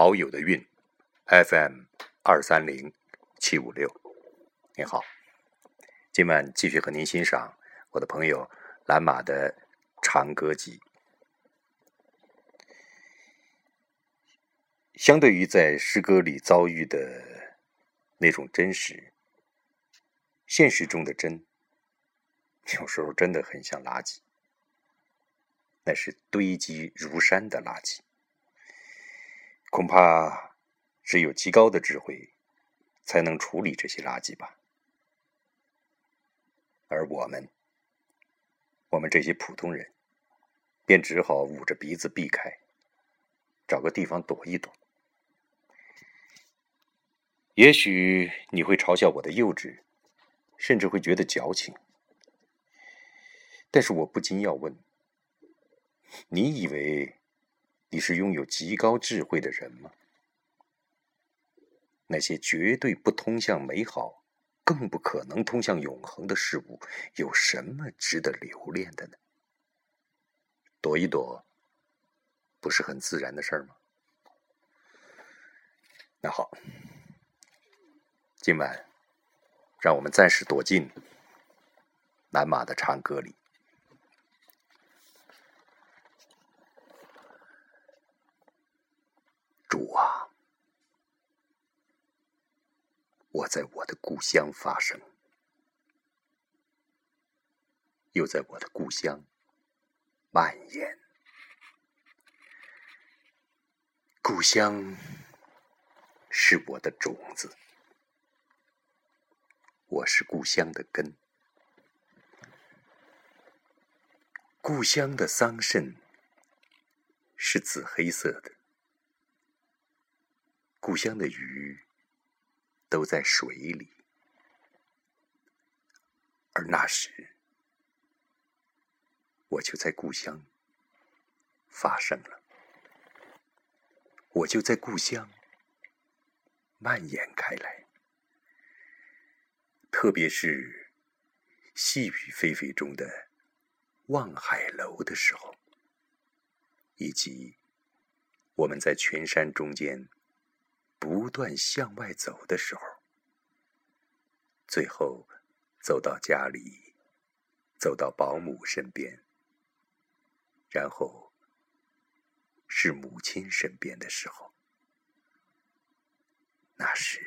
好友的韵，FM 二三零七五六。你好，今晚继续和您欣赏我的朋友蓝马的长歌集。相对于在诗歌里遭遇的那种真实，现实中的真，有时候真的很像垃圾。那是堆积如山的垃圾，恐怕只有极高的智慧才能处理这些垃圾吧。而我们，我们这些普通人，便只好捂着鼻子避开，找个地方躲一躲。也许你会嘲笑我的幼稚，甚至会觉得矫情，但是我不禁要问。你以为你是拥有极高智慧的人吗？那些绝对不通向美好，更不可能通向永恒的事物，有什么值得留恋的呢？躲一躲，不是很自然的事儿吗？那好，今晚让我们暂时躲进南马的长歌里。主啊，我在我的故乡发生，又在我的故乡蔓延。故乡是我的种子，我是故乡的根。故乡的桑葚是紫黑色的。故乡的鱼都在水里，而那时我就在故乡发生了，我就在故乡蔓延开来。特别是细雨霏霏中的望海楼的时候，以及我们在群山中间。不断向外走的时候，最后走到家里，走到保姆身边，然后是母亲身边的时候，那时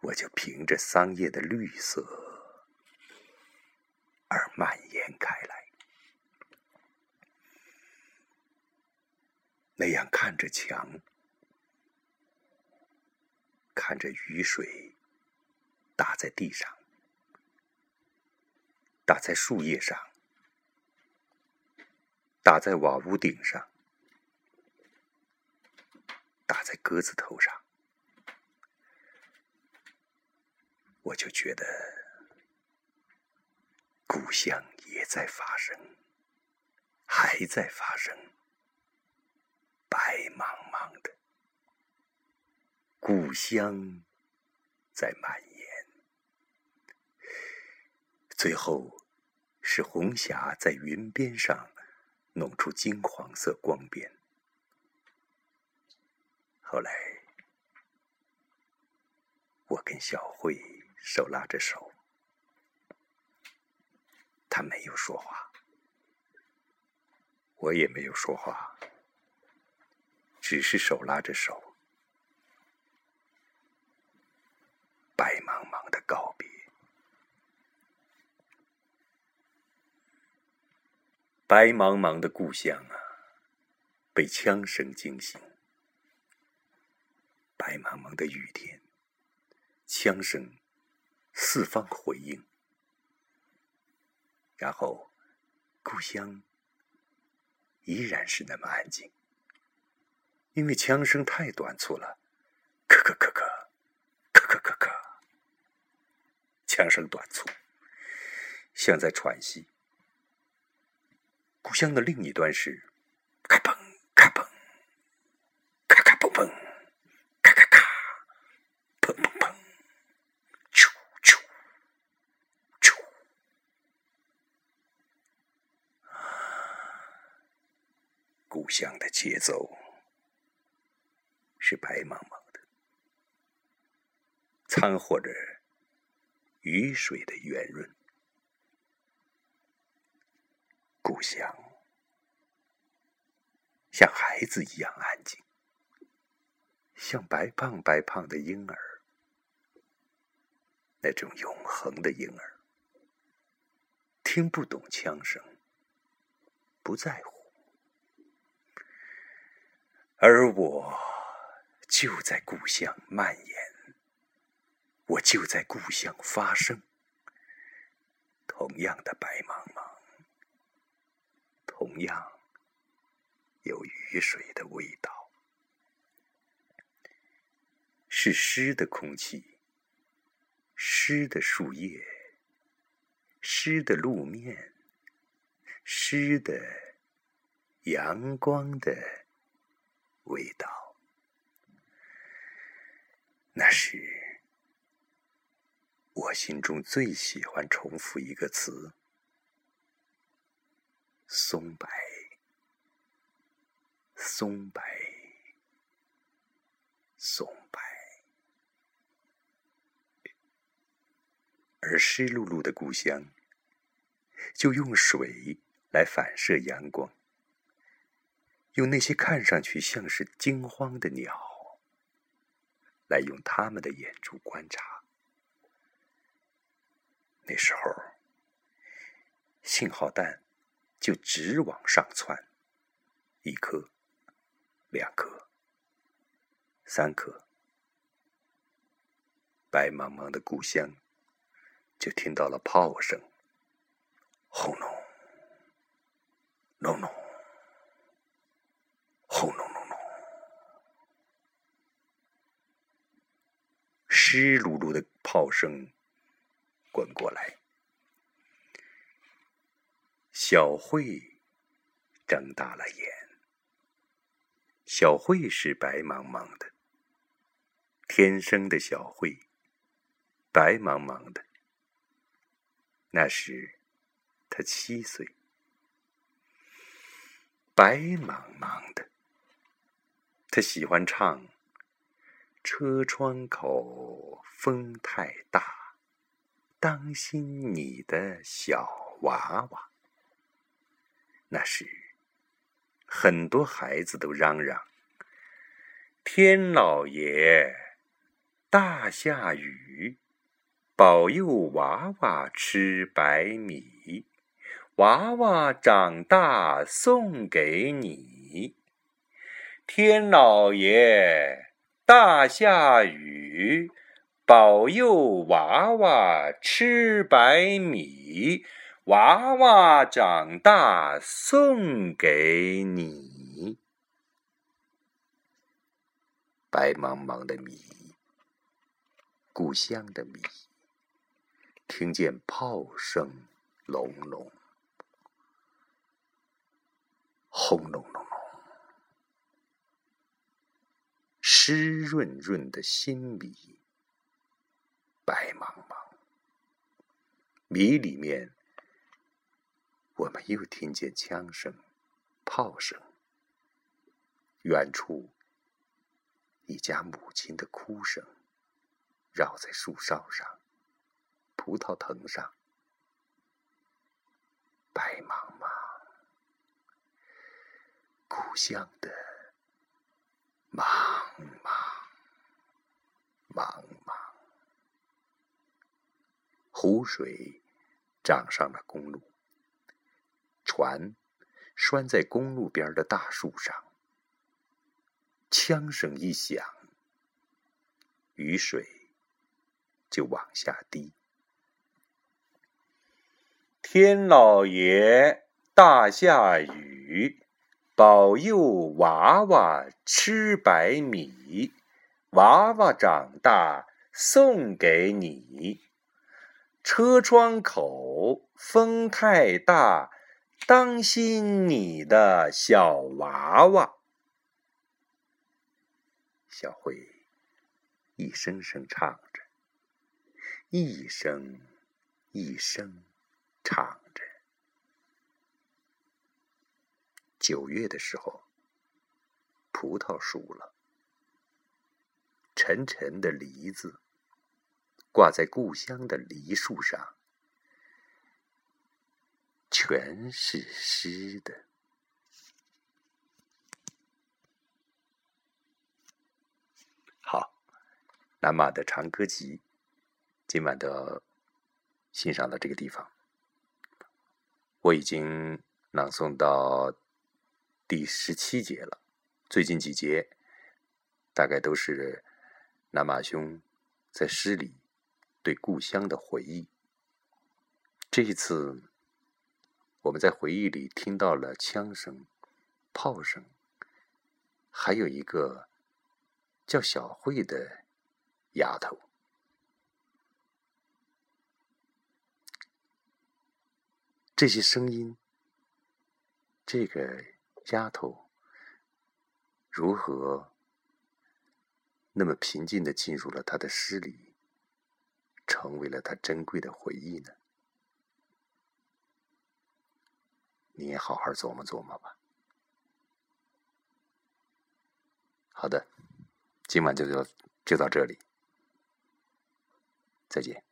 我就凭着桑叶的绿色而蔓延开来，那样看着墙。看着雨水打在地上，打在树叶上，打在瓦屋顶上，打在鸽子头上，我就觉得故乡也在发生，还在发生，白茫茫的。故乡在蔓延，最后是红霞在云边上弄出金黄色光边。后来，我跟小慧手拉着手，她没有说话，我也没有说话，只是手拉着手。白茫茫的告别，白茫茫的故乡啊，被枪声惊醒。白茫茫的雨天，枪声四方回应，然后故乡依然是那么安静，因为枪声太短促了，咳咳咳咳，咳咳咳咳。枪声短促，像在喘息。故乡的另一端是咔嘣咔嘣，咔咔嘣嘣，咔咔咔，砰砰砰，啾啾啾。故乡的节奏是白茫茫的，掺和着雨水的圆润。故乡像孩子一样安静，像白胖白胖的婴儿，那种永恒的婴儿，听不懂枪声，不在乎，而我。就在故乡蔓延，我就在故乡发生。同样的白茫茫，同样有雨水的味道，是湿的空气，湿的树叶，湿的路面，湿的阳光的味道。那是我心中最喜欢重复一个词：松柏，松柏，松柏。而湿漉漉的故乡，就用水来反射阳光，用那些看上去像是惊慌的鸟。来用他们的眼珠观察，那时候信号弹就直往上窜，一颗、两颗、三颗，白茫茫的故乡就听到了炮声，轰隆、隆隆、轰隆隆。湿漉漉的炮声滚过来，小慧睁大了眼。小慧是白茫茫的，天生的小慧，白茫茫的。那时他七岁，白茫茫的，他喜欢唱。车窗口风太大，当心你的小娃娃。那时，很多孩子都嚷嚷：“天老爷，大下雨，保佑娃娃吃白米，娃娃长大送给你。”天老爷。大下雨，保佑娃娃吃白米，娃娃长大送给你。白茫茫的米，故乡的米，听见炮声隆隆，轰隆隆隆。湿润润的新米，白茫茫。米里面，我们又听见枪声、炮声。远处，一家母亲的哭声，绕在树梢上、葡萄藤上。白茫茫，故乡的。茫茫，茫茫，湖水涨上了公路，船拴在公路边的大树上。枪声一响，雨水就往下滴。天老爷，大下雨。保佑娃娃吃白米，娃娃长大送给你。车窗口风太大，当心你的小娃娃。小慧一声声唱着，一声一声唱着。九月的时候，葡萄熟了，沉沉的梨子，挂在故乡的梨树上，全是湿的。好，南马的长歌集，今晚的欣赏到这个地方，我已经朗诵到第十七节了。最近几节，大概都是南马兄在诗里对故乡的回忆。这一次，我们在回忆里听到了枪声、炮声，还有一个叫小慧的丫头。这些声音，这个丫头。如何那么平静的进入了他的诗里，成为了他珍贵的回忆呢？你也好好琢磨琢磨吧。好的，今晚就就就到这里，再见。